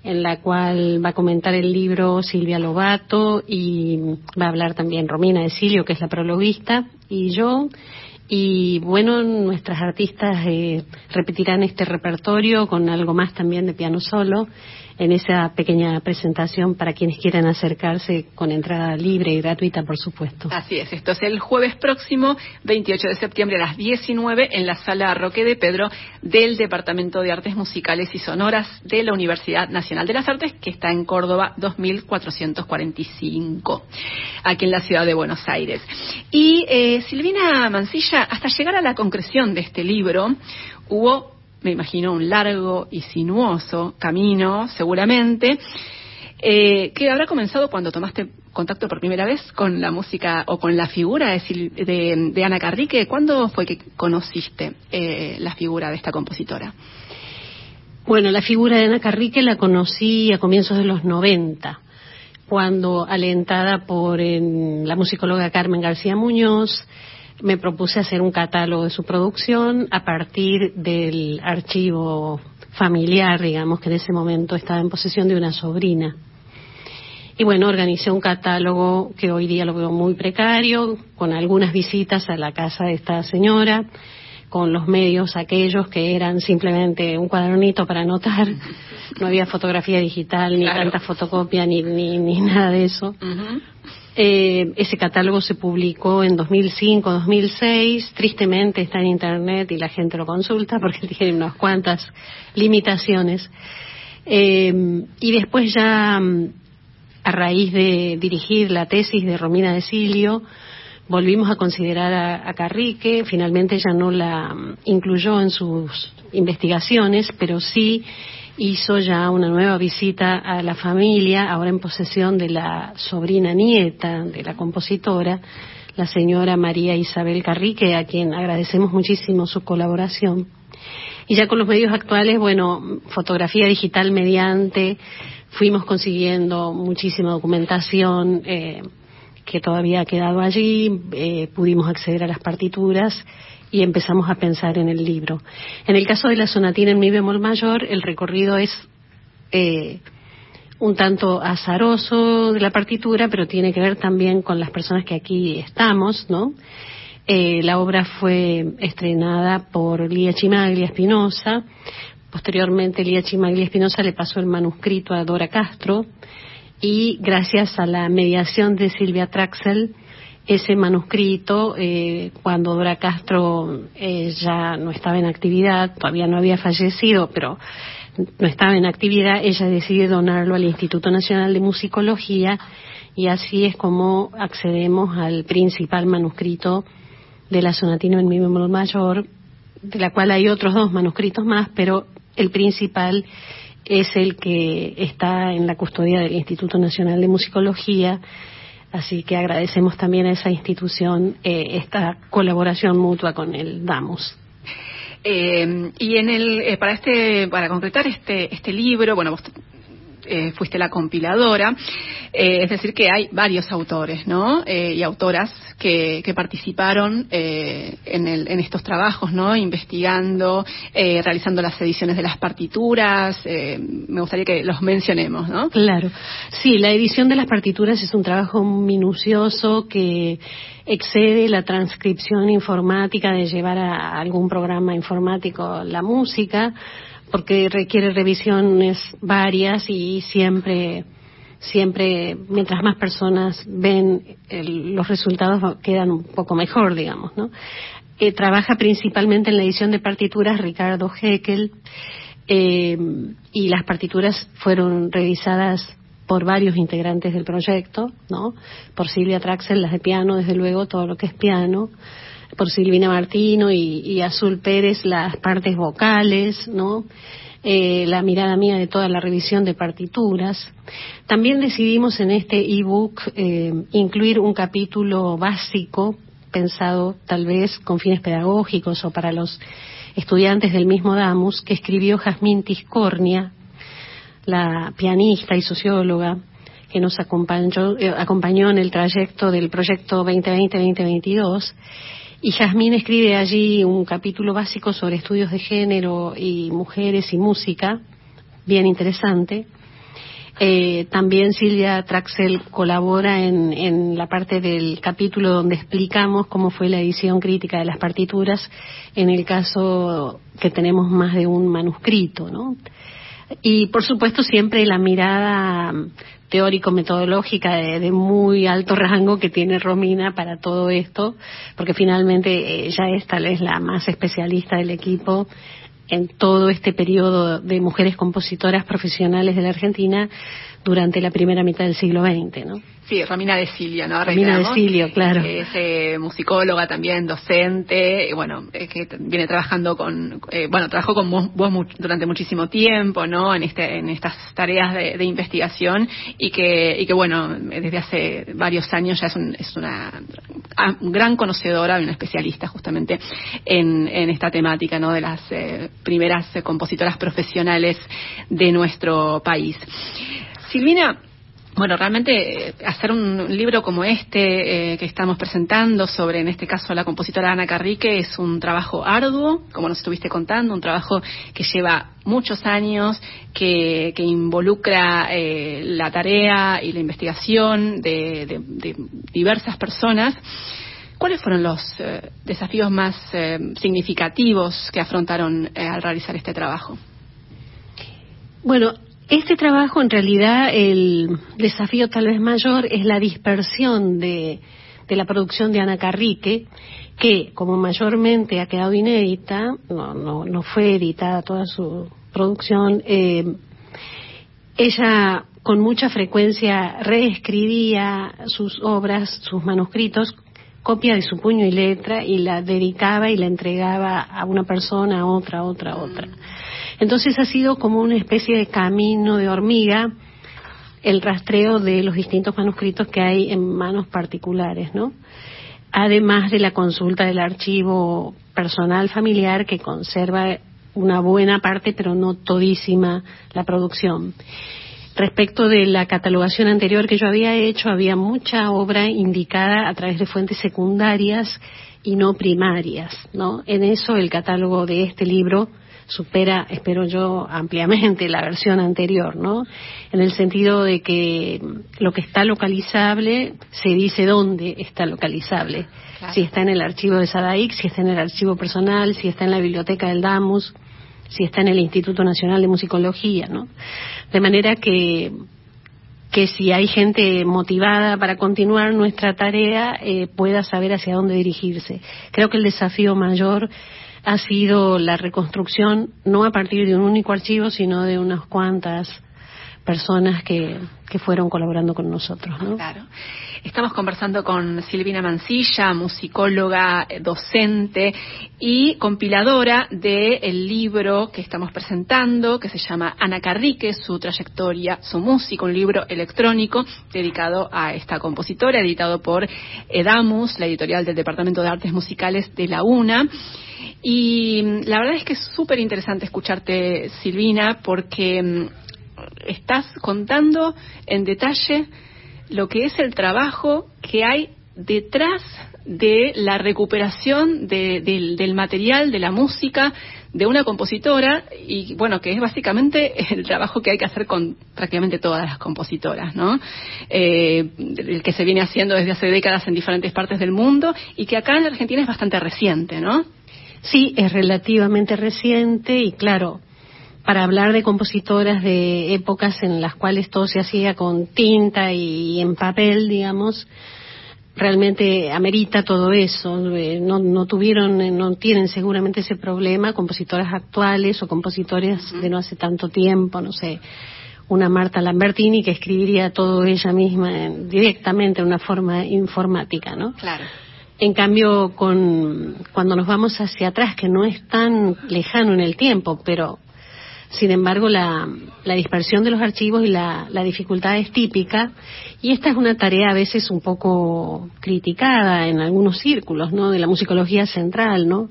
en la cual va a comentar el libro Silvia Lobato y va a hablar también Romina de Silio, que es la prologuista, y yo. Y bueno, nuestras artistas eh, repetirán este repertorio con algo más también de piano solo en esa pequeña presentación para quienes quieran acercarse con entrada libre y gratuita, por supuesto. Así es, esto es el jueves próximo, 28 de septiembre a las 19 en la sala Roque de Pedro del Departamento de Artes Musicales y Sonoras de la Universidad Nacional de las Artes, que está en Córdoba 2445, aquí en la ciudad de Buenos Aires. Y eh, Silvina Mancilla, hasta llegar a la concreción de este libro, hubo me imagino, un largo y sinuoso camino, seguramente, eh, que habrá comenzado cuando tomaste contacto por primera vez con la música o con la figura de, de, Ana Carrique. ¿Cuándo fue que conociste eh, la figura de esta compositora? Bueno, la figura de Ana Carrique la conocí a comienzos de los 90, cuando alentada por la musicóloga Carmen García Muñoz, me propuse hacer un catálogo de su producción a partir del archivo familiar, digamos, que en ese momento estaba en posesión de una sobrina. Y bueno, organicé un catálogo que hoy día lo veo muy precario, con algunas visitas a la casa de esta señora, con los medios aquellos que eran simplemente un cuadernito para anotar. No había fotografía digital, ni tanta fotocopia, ni, ni, nada de eso. Eh, ese catálogo se publicó en 2005, 2006. Tristemente está en Internet y la gente lo consulta (laughs) porque tiene unas cuantas limitaciones. Eh, y después ya, mm, a raíz de dirigir la tesis de Romina de Silio, volvimos a considerar a, a, Carrique. Finalmente ya no la mm, incluyó en sus investigaciones, pero sí hizo ya una nueva visita a la familia, ahora en posesión de la sobrina nieta de la compositora, la señora María Isabel Carrique, a quien agradecemos muchísimo su colaboración. Y ya con los medios actuales, bueno, fotografía digital mediante, fuimos consiguiendo muchísima documentación eh, que todavía ha quedado allí, eh, pudimos acceder a las partituras y empezamos a pensar en el libro. En el caso de la sonatina en mi bemol mayor, el recorrido es eh, un tanto azaroso de la partitura, pero tiene que ver también con las personas que aquí estamos, ¿no? Eh, la obra fue estrenada por Lía Chimaglia Espinosa. Posteriormente, Lía Chimaglia Espinosa le pasó el manuscrito a Dora Castro y gracias a la mediación de Silvia Traxel, ese manuscrito, eh, cuando Dora Castro eh, ya no estaba en actividad, todavía no había fallecido, pero no estaba en actividad, ella decide donarlo al Instituto Nacional de Musicología y así es como accedemos al principal manuscrito de la sonatina en mi bemol mayor, de la cual hay otros dos manuscritos más, pero el principal es el que está en la custodia del Instituto Nacional de Musicología Así que agradecemos también a esa institución eh, esta colaboración mutua con el DAMUS. Eh, y en el, eh, para este, para concretar este, este libro, bueno, vos eh, fuiste la compiladora. Eh, es decir, que hay varios autores ¿no? Eh, y autoras que, que participaron en, el, en, estos trabajos, ¿no? investigando, realizando las ediciones de las partituras. me gustaría que los mencionemos. ¿no? Claro. Sí, la edición de las partituras es un trabajo minucioso que excede la transcripción informática de llevar a algún programa informático la música porque requiere revisiones varias y siempre siempre mientras más personas ven los resultados quedan un poco mejor digamos no eh, trabaja principalmente en la edición de partituras Ricardo Heckel eh, y las partituras fueron revisadas por varios integrantes del proyecto, ¿no? Por Silvia Traxel, las de piano, desde luego, todo lo que es piano, por Silvina Martino y, Azul Pérez las partes vocales, ¿no? Eh, la mirada mía de toda la revisión de partituras. También decidimos en este ebook eh, incluir un capítulo básico pensado tal vez con fines pedagógicos o para los estudiantes del mismo Damus que escribió Jazmín Tiscornia, la pianista y socióloga que nos acompañó, eh, acompañó en el trayecto del proyecto 2020-2022 y Yasmín escribe allí un capítulo básico sobre estudios de género y mujeres y música, bien interesante. Eh, también Silvia Traxel colabora en, en, la parte del capítulo donde explicamos cómo fue la edición crítica de las partituras en el caso que tenemos más de un manuscrito, ¿no? Y por supuesto siempre la mirada teórico-metodológica de, muy alto rango que tiene Romina para todo esto, porque finalmente ella es tal vez la más especialista del equipo en todo este periodo de mujeres compositoras profesionales de la Argentina durante la primera mitad del siglo XX, ¿no? Sí, Romina de Silio, ¿no? Romina de Silio, claro. Es eh, musicóloga también, docente, y bueno, que viene trabajando con, eh, bueno, trabajó con vos, durante muchísimo tiempo, ¿no? En este, en estas tareas de, investigación y que, y que bueno, desde hace varios años ya es, es una gran conocedora y una especialista justamente en, en esta temática, ¿no? De las eh, primeras compositoras profesionales de nuestro país. Silvina, bueno, realmente eh, hacer un libro como este eh, que estamos presentando sobre, en este caso, la compositora Ana Carrique es un trabajo arduo, como nos estuviste contando, un trabajo que lleva muchos años, que, involucra eh, la tarea y la investigación de, diversas personas. ¿Cuáles fueron los desafíos más significativos que afrontaron al realizar este trabajo? Bueno, este trabajo, en realidad, el desafío tal vez mayor es la dispersión de, la producción de Ana Carrique, que como mayormente ha quedado inédita, no, no, fue editada toda su producción, eh, ella con mucha frecuencia reescribía sus obras, sus manuscritos, copia de su puño y letra y la dedicaba y la entregaba a una persona, a otra, a otra, a otra. Entonces ha sido como una especie de camino de hormiga el rastreo de los distintos manuscritos que hay en manos particulares, ¿no? Además de la consulta del archivo personal familiar que conserva una buena parte, pero no todísima, la producción. Respecto de la catalogación anterior que yo había hecho, había mucha obra indicada a través de fuentes secundarias y no primarias, ¿no? En eso el catálogo de este libro supera, espero yo, ampliamente la versión anterior, ¿no? En el sentido de que lo que está localizable se dice dónde está localizable. Si está en el archivo de Sadaik, si está en el archivo personal, si está en la biblioteca del DAMUS, si está en el Instituto Nacional de Musicología, ¿no? De manera que que si hay gente motivada para continuar nuestra tarea eh, pueda saber hacia dónde dirigirse. Creo que el desafío mayor ha sido la reconstrucción no a partir de un único archivo, sino de unas cuantas personas que, que fueron colaborando con nosotros. ¿no? Claro. Estamos conversando con Silvina Mancilla, musicóloga, eh, docente y compiladora del libro que estamos presentando, que se llama Ana Carrique, su trayectoria, su música, un libro electrónico dedicado a esta compositora, editado por Edamus, la editorial del Departamento de Artes Musicales de la UNA. Y mm, la verdad es que es súper interesante escucharte, Silvina, porque mm, estás contando en detalle lo que es el trabajo que hay detrás de la recuperación del material, de la música, de una compositora y bueno, que es básicamente (laughs) el trabajo que hay que hacer con prácticamente todas las compositoras, ¿no? Eh, el que se viene haciendo desde hace décadas en diferentes partes del mundo y que acá en Argentina es bastante reciente, ¿no? Sí, es relativamente reciente y claro, para hablar de compositoras de épocas en las cuales todo se hacía con tinta y en papel, digamos, realmente amerita todo eso. Eh, no, no tuvieron, eh, no tienen seguramente ese problema compositoras actuales o compositores de no hace tanto tiempo, no sé, una Marta Lambertini que escribiría todo ella misma directamente de una forma informática, ¿no? Claro. En cambio, con, cuando nos vamos hacia atrás, que no es tan lejano en el tiempo, pero sin embargo, la, dispersión de los archivos y la, dificultad es típica y esta es una tarea a veces un poco criticada en algunos círculos, ¿no? De la musicología central, ¿no?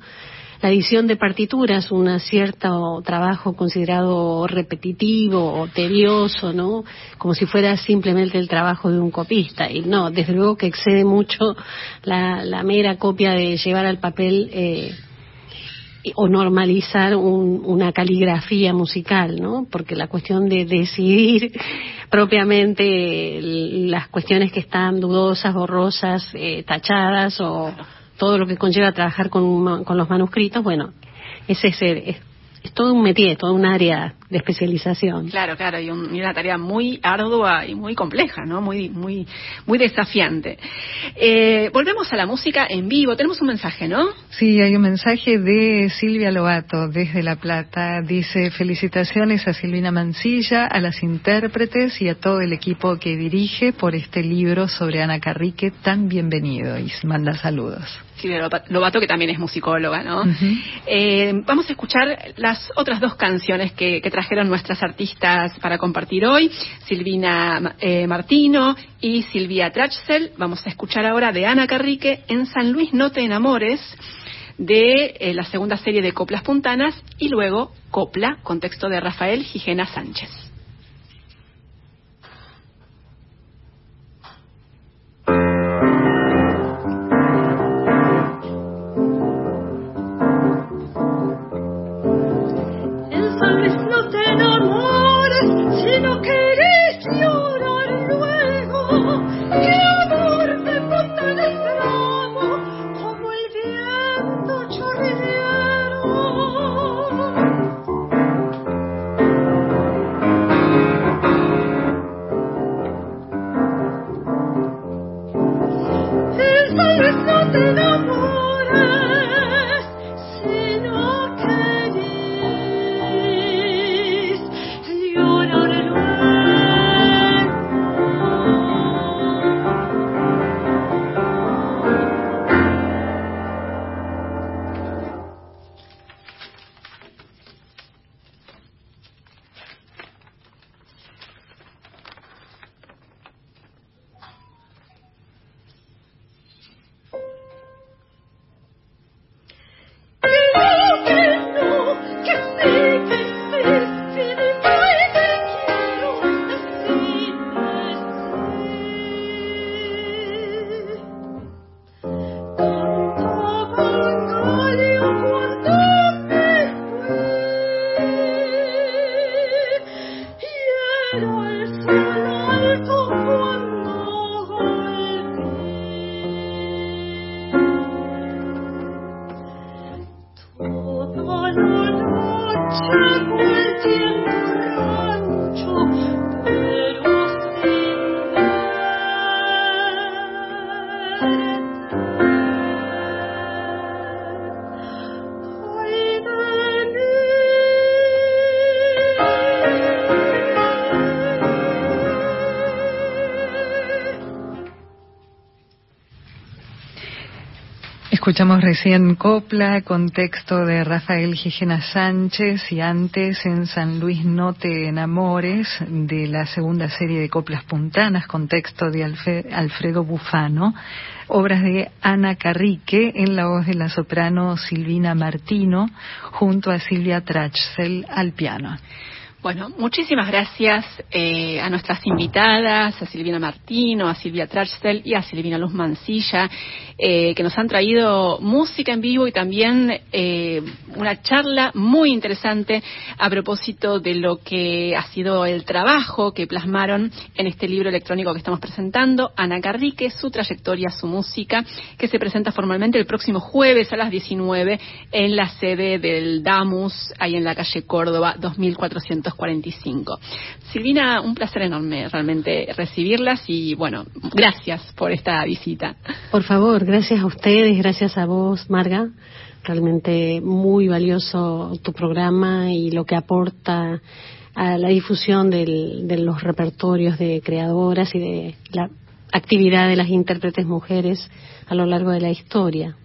La edición de partituras, un cierto trabajo considerado repetitivo o tedioso, ¿no? Como si fuera simplemente el trabajo de un copista. Y no, desde luego que excede mucho la, mera copia de llevar al papel eh, o normalizar una caligrafía musical, ¿no? Porque la cuestión de decidir (laughs) propiamente las cuestiones que están dudosas, borrosas, eh, tachadas o todo lo que conlleva trabajar con, con los manuscritos, bueno, ese es, es es todo un métier, todo un área de especialización. Claro, claro, y, una tarea muy ardua y muy compleja, ¿no? Muy, muy, muy desafiante. Eh, volvemos a la música en vivo. Tenemos un mensaje, ¿no? Sí, hay un mensaje de Silvia Lobato desde La Plata. Dice felicitaciones a Silvina Mancilla, a las intérpretes y a todo el equipo que dirige por este libro sobre Ana Carrique tan bienvenido y manda saludos. Silvia Lobato, que también es musicóloga, ¿no? Eh, vamos a escuchar las otras dos canciones que, trajeron nuestras artistas para compartir hoy, Silvina eh, Martino y Silvia Trachsel. Vamos a escuchar ahora de Ana Carrique en San Luis No te enamores de eh, la segunda serie de Coplas Puntanas y luego Copla, con texto de Rafael Gijena Sánchez. Escuchamos recién Copla con texto de Rafael Gijena Sánchez y antes en San Luis No te enamores de la segunda serie de Coplas Puntanas con texto de Alfredo Bufano, obras de Ana Carrique en la voz de la soprano Silvina Martino junto a Silvia Trachsel al piano. Bueno, muchísimas gracias eh, a nuestras invitadas, a Silvina Martino, a Silvia Trachsel y a Silvina Luz Mancilla, eh, que nos han traído música en vivo y también eh, una charla muy interesante a propósito de lo que ha sido el trabajo que plasmaron en este libro electrónico que estamos presentando, Ana Carrique, su trayectoria, su música, que se presenta formalmente el próximo jueves a las 19 en la sede del DAMUS, ahí en la calle Córdoba, 2400 45. Silvina, un placer enorme realmente recibirlas y bueno, gracias por esta visita. Por favor, gracias a ustedes, gracias a vos, Marga. Realmente muy valioso tu programa y lo que aporta a la difusión de los repertorios de creadoras y de la actividad de las intérpretes mujeres a lo largo de la historia.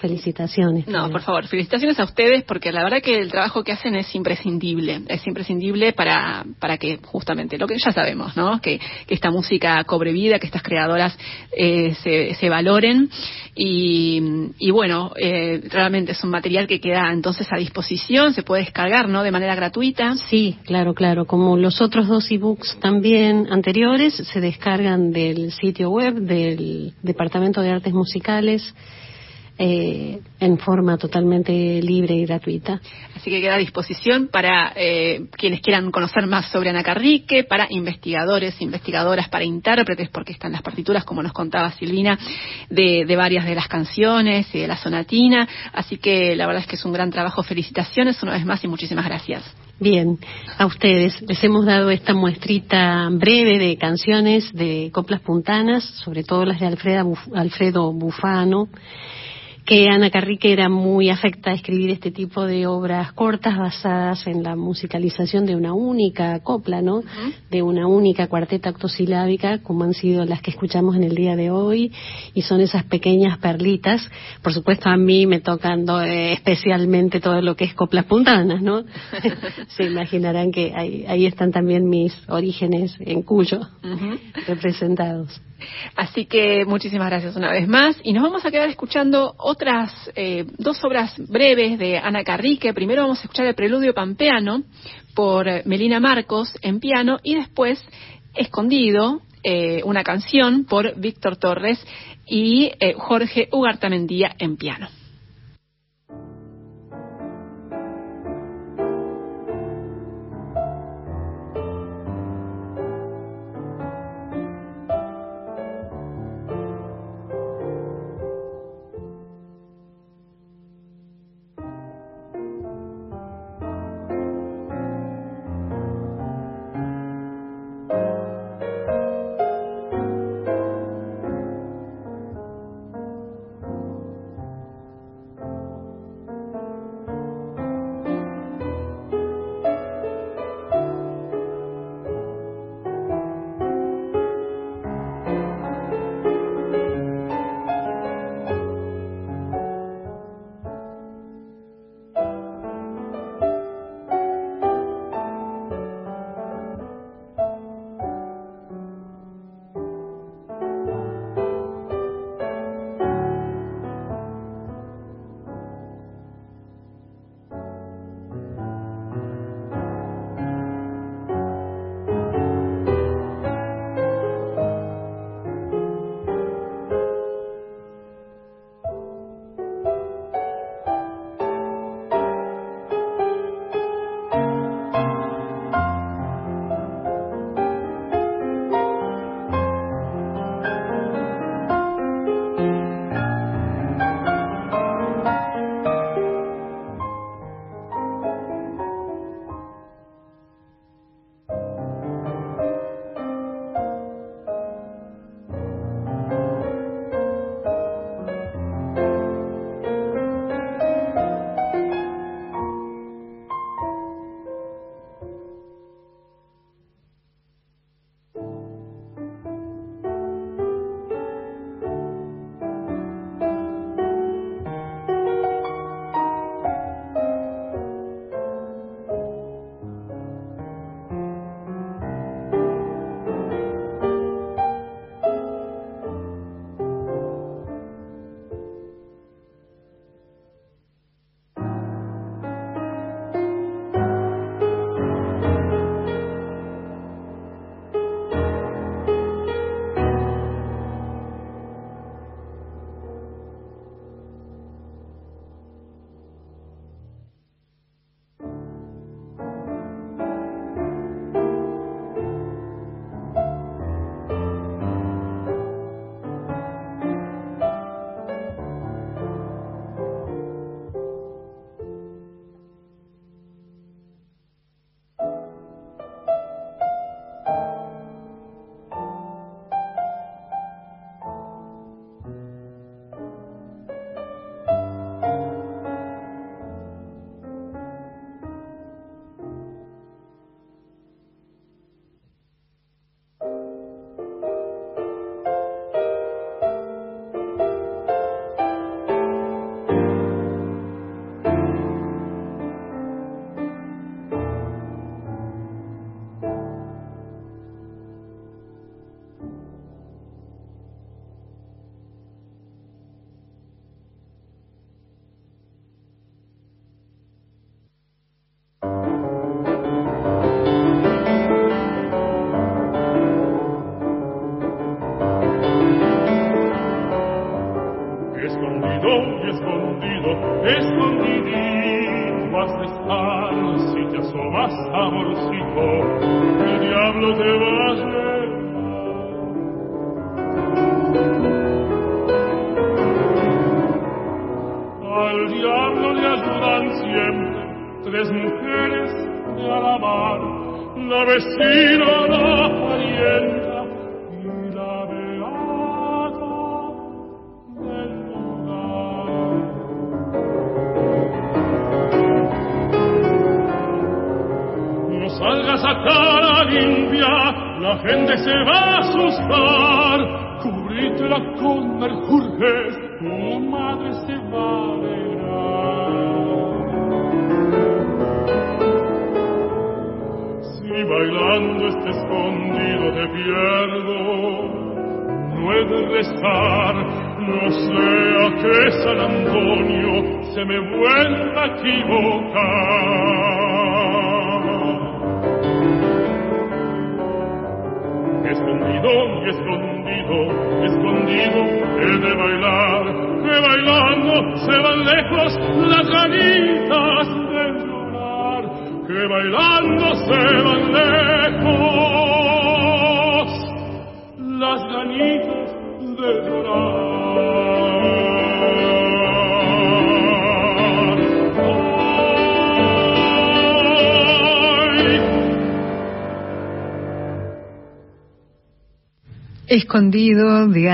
Felicitaciones. No, por favor, felicitaciones a ustedes porque la verdad que el trabajo que hacen es imprescindible, es imprescindible para, para que justamente lo que ya sabemos, ¿no? Que, esta música cobre vida, que estas creadoras eh, se, se, valoren y, y bueno, eh, realmente es un material que queda entonces a disposición, se puede descargar, ¿no? De manera gratuita. Sí, claro, claro. Como los otros dos ebooks también anteriores se descargan del sitio web del Departamento de Artes Musicales eh, en forma totalmente libre y gratuita. Así que queda a disposición para eh, quienes quieran conocer más sobre Ana Carrique, para investigadores, investigadoras, para intérpretes, porque están las partituras, como nos contaba Silvina, de, varias de las canciones y de la sonatina. Así que la verdad es que es un gran trabajo. Felicitaciones una vez más y muchísimas gracias. Bien, a ustedes les hemos dado esta muestrita breve de canciones de coplas puntanas, sobre todo las de Alfredo Bufano que Ana Carrique era muy afecta a escribir este tipo de obras cortas basadas en la musicalización de una única copla, ¿no? De una única cuarteta octosilábica, como han sido las que escuchamos en el día de hoy, y son esas pequeñas perlitas. Por supuesto, a mí me tocan eh, especialmente todo lo que es coplas puntanas, ¿no? (laughs) Se imaginarán que ahí, están también mis orígenes en Cuyo, representados. Así que muchísimas gracias una vez más y nos vamos a quedar escuchando otras eh, dos obras breves de Ana Carrique. Primero vamos a escuchar el Preludio Pampeano por Melina Marcos en piano y después Escondido, eh, una canción por Víctor Torres y eh, Jorge Ugartamendía en piano.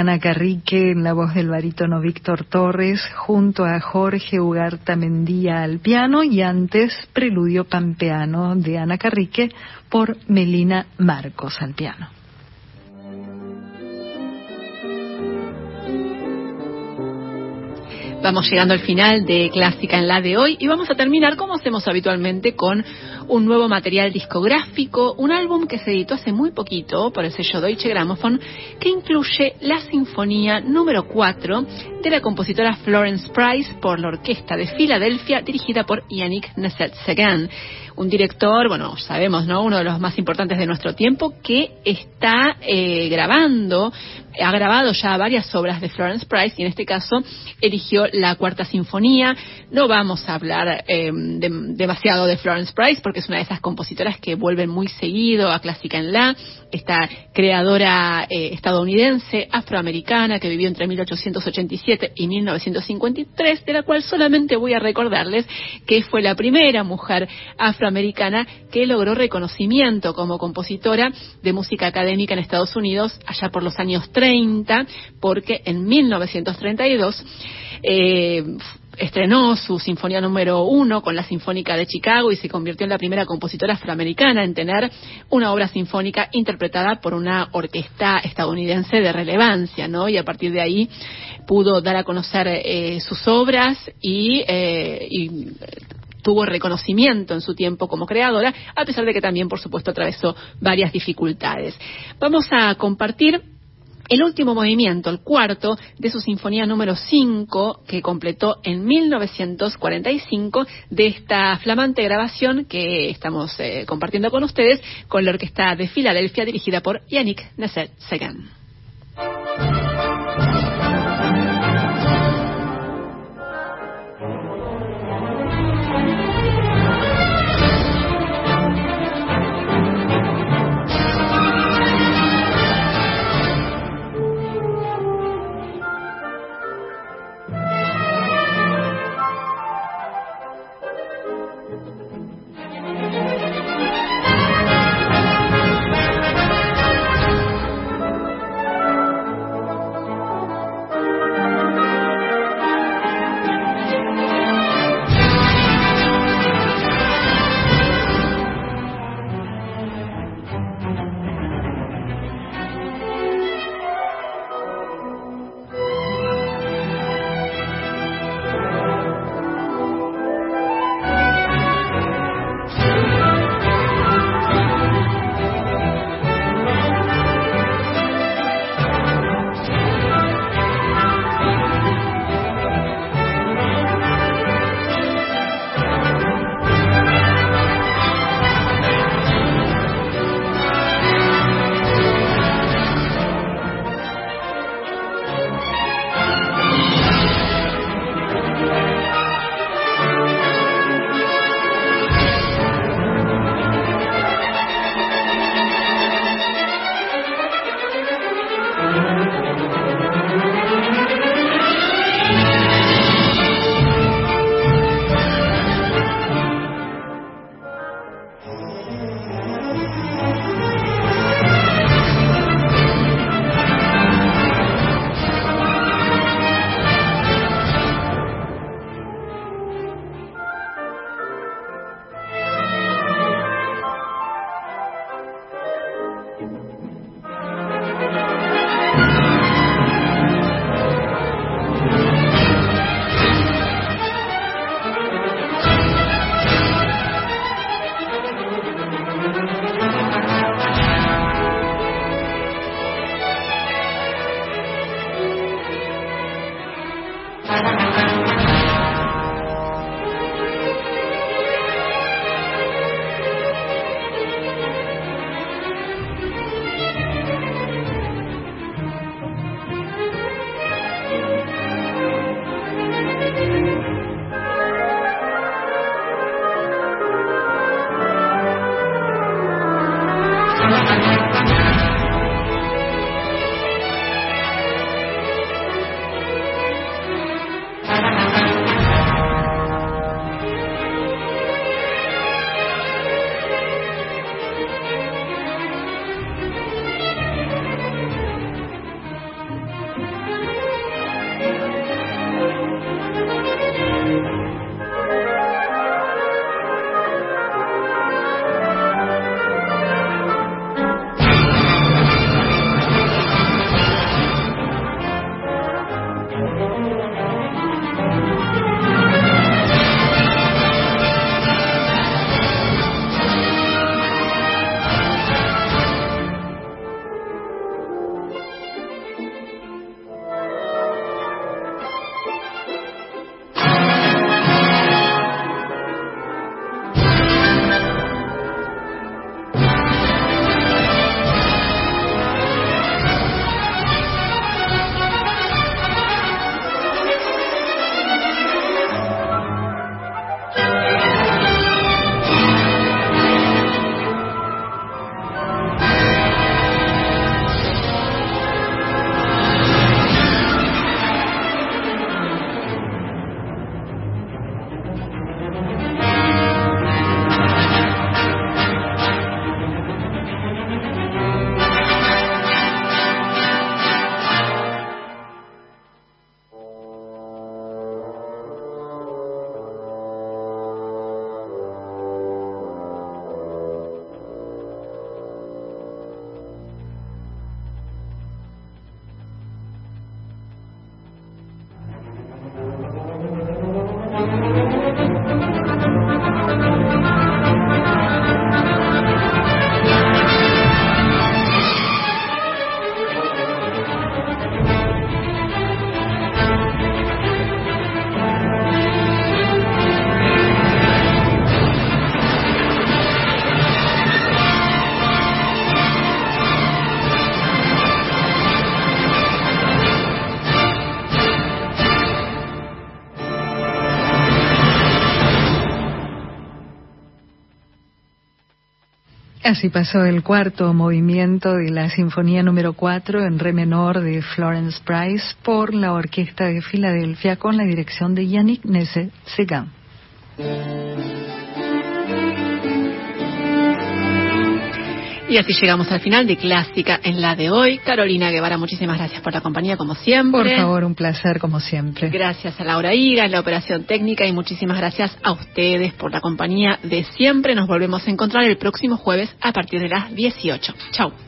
Ana Carrique en la voz del barítono Víctor Torres junto a Jorge Ugarta Mendía al piano y antes Preludio Pampeano de Ana Carrique por Melina Marcos al piano. Vamos llegando al final de Clásica en la de hoy y vamos a terminar como hacemos habitualmente con un nuevo material discográfico, un álbum que se editó hace muy poquito por el sello Deutsche Grammophon que incluye la sinfonía número 4 de la compositora Florence Price por la Orquesta de Filadelfia dirigida por Yannick Nesset-Segan un director, bueno, sabemos, ¿no? Uno de los más importantes de nuestro tiempo que está eh, grabando, ha grabado ya varias obras de Florence Price y en este caso eligió la Cuarta Sinfonía. No vamos a hablar eh, demasiado de Florence Price porque es una de esas compositoras que vuelven muy seguido a Clásica en La, esta creadora eh, estadounidense, afroamericana, que vivió entre 1887 y 1953, de la cual solamente voy a recordarles que fue la primera mujer afroamericana americana que logró reconocimiento como compositora de música académica en Estados Unidos allá por los años 30, porque en 1932 eh, estrenó su sinfonía número uno con la Sinfónica de Chicago y se convirtió en la primera compositora afroamericana en tener una obra sinfónica interpretada por una orquesta estadounidense de relevancia, ¿no? Y a partir de ahí pudo dar a conocer eh, sus obras y, eh, y tuvo reconocimiento en su tiempo como creadora, a pesar de que también, por supuesto, atravesó varias dificultades. Vamos a compartir el último movimiento, el cuarto, de su sinfonía número 5, que completó en 1945, de esta flamante grabación que estamos eh, compartiendo con ustedes con la Orquesta de Filadelfia dirigida por Yannick Nasser-Segan. Así pasó el cuarto movimiento de la Sinfonía número 4 en re menor de Florence Price por la Orquesta de Filadelfia con la dirección de Yannick Nesse-Segan. Y así llegamos al final de Clásica en la de hoy. Carolina Guevara, muchísimas gracias por la compañía como siempre. Por favor, un placer como siempre. Gracias a Laura Higa en la operación técnica y muchísimas gracias a ustedes por la compañía de siempre. Nos volvemos a encontrar el próximo jueves a partir de las 18. Chau.